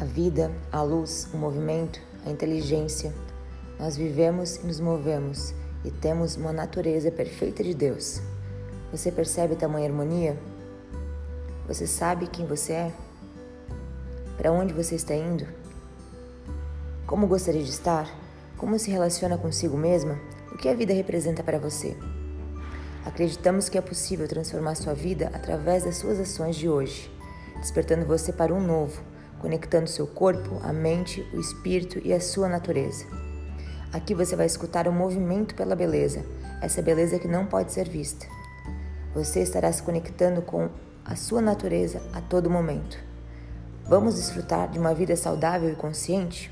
a vida, a luz, o movimento, a inteligência. Nós vivemos e nos movemos e temos uma natureza perfeita de Deus. Você percebe tamanha harmonia? Você sabe quem você é? Para onde você está indo? Como gostaria de estar? Como se relaciona consigo mesma? O que a vida representa para você? Acreditamos que é possível transformar sua vida através das suas ações de hoje, despertando você para um novo, conectando seu corpo, a mente, o espírito e a sua natureza. Aqui você vai escutar o movimento pela beleza, essa beleza que não pode ser vista. Você estará se conectando com a sua natureza a todo momento. Vamos desfrutar de uma vida saudável e consciente?